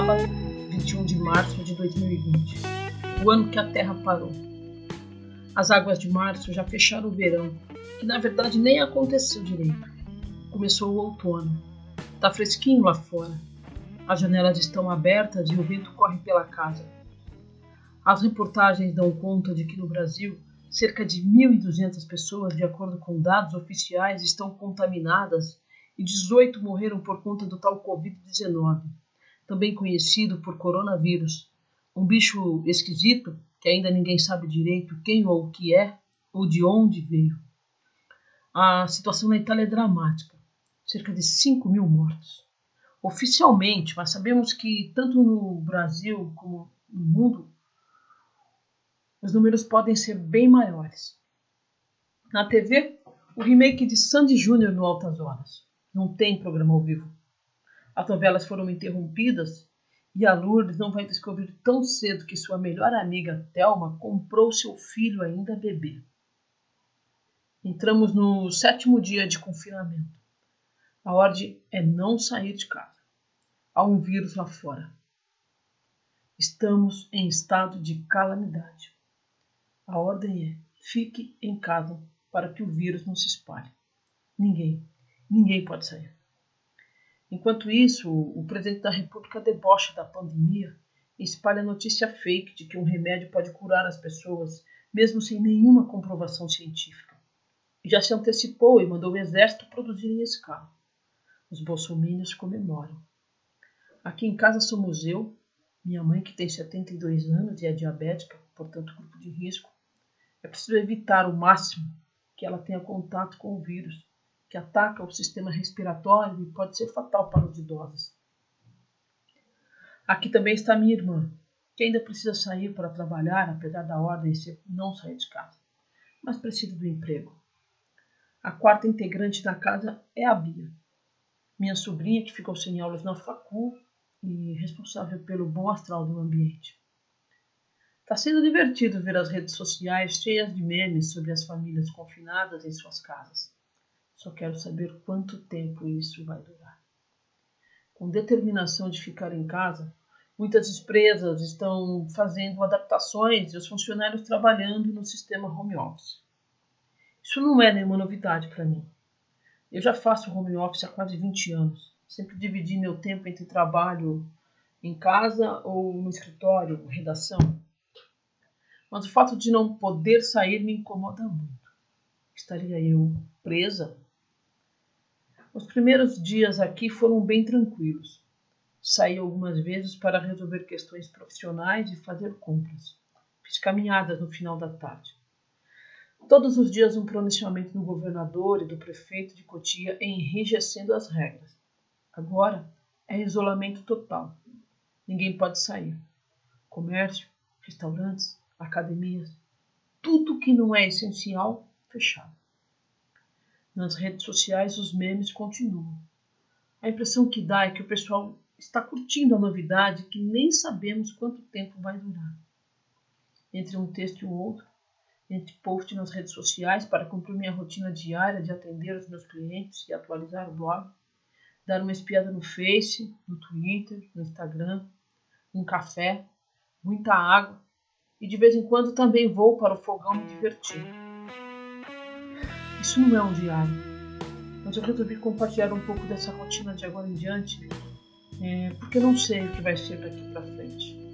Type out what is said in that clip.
sábado, 21 de março de 2020, o ano que a Terra parou. As águas de março já fecharam o verão, que na verdade nem aconteceu direito. Começou o outono. Tá fresquinho lá fora. As janelas estão abertas e o vento corre pela casa. As reportagens dão conta de que no Brasil cerca de 1.200 pessoas, de acordo com dados oficiais, estão contaminadas e 18 morreram por conta do tal Covid-19, também conhecido por coronavírus, um bicho esquisito que ainda ninguém sabe direito quem ou o que é ou de onde veio. A situação na Itália é dramática, cerca de 5 mil mortos. Oficialmente, mas sabemos que tanto no Brasil como no mundo, os números podem ser bem maiores. Na TV, o remake de Sandy Júnior no Altas Horas. Não tem programa ao vivo. As novelas foram interrompidas e a Lourdes não vai descobrir tão cedo que sua melhor amiga Thelma comprou seu filho ainda bebê. Entramos no sétimo dia de confinamento. A ordem é não sair de casa. Há um vírus lá fora. Estamos em estado de calamidade. A ordem é fique em casa para que o vírus não se espalhe. Ninguém, Ninguém pode sair. Enquanto isso, o presidente da República debocha da pandemia e espalha notícia fake de que um remédio pode curar as pessoas, mesmo sem nenhuma comprovação científica. Já se antecipou e mandou o exército produzir em escala. Os bolsominions comemoram. Aqui em casa somos eu, minha mãe que tem 72 anos e é diabética, portanto grupo de risco. É preciso evitar o máximo que ela tenha contato com o vírus que ataca o sistema respiratório e pode ser fatal para os idosos. Aqui também está minha irmã, que ainda precisa sair para trabalhar, apesar da ordem ser não sair de casa, mas precisa do emprego. A quarta integrante da casa é a Bia, minha sobrinha que ficou sem aulas na facul e responsável pelo bom astral do ambiente. Está sendo divertido ver as redes sociais cheias de memes sobre as famílias confinadas em suas casas. Só quero saber quanto tempo isso vai durar. Com determinação de ficar em casa, muitas empresas estão fazendo adaptações e os funcionários trabalhando no sistema home office. Isso não é nenhuma novidade para mim. Eu já faço home office há quase 20 anos. Sempre dividi meu tempo entre trabalho em casa ou no escritório, redação. Mas o fato de não poder sair me incomoda muito. Estaria eu presa os primeiros dias aqui foram bem tranquilos. Saí algumas vezes para resolver questões profissionais e fazer compras. Fiz caminhadas no final da tarde. Todos os dias um pronunciamento do governador e do prefeito de Cotia enrijecendo as regras. Agora é isolamento total. Ninguém pode sair. Comércio, restaurantes, academias, tudo que não é essencial, fechado. Nas redes sociais, os memes continuam. A impressão que dá é que o pessoal está curtindo a novidade que nem sabemos quanto tempo vai durar. Entre um texto e o outro, entre post nas redes sociais para cumprir minha rotina diária de atender os meus clientes e atualizar o blog, dar uma espiada no Face, no Twitter, no Instagram, um café, muita água e de vez em quando também vou para o fogão me divertir. Isso não é um diário, mas eu resolvi compartilhar um pouco dessa rotina de agora em diante, é, porque não sei o que vai ser daqui para frente.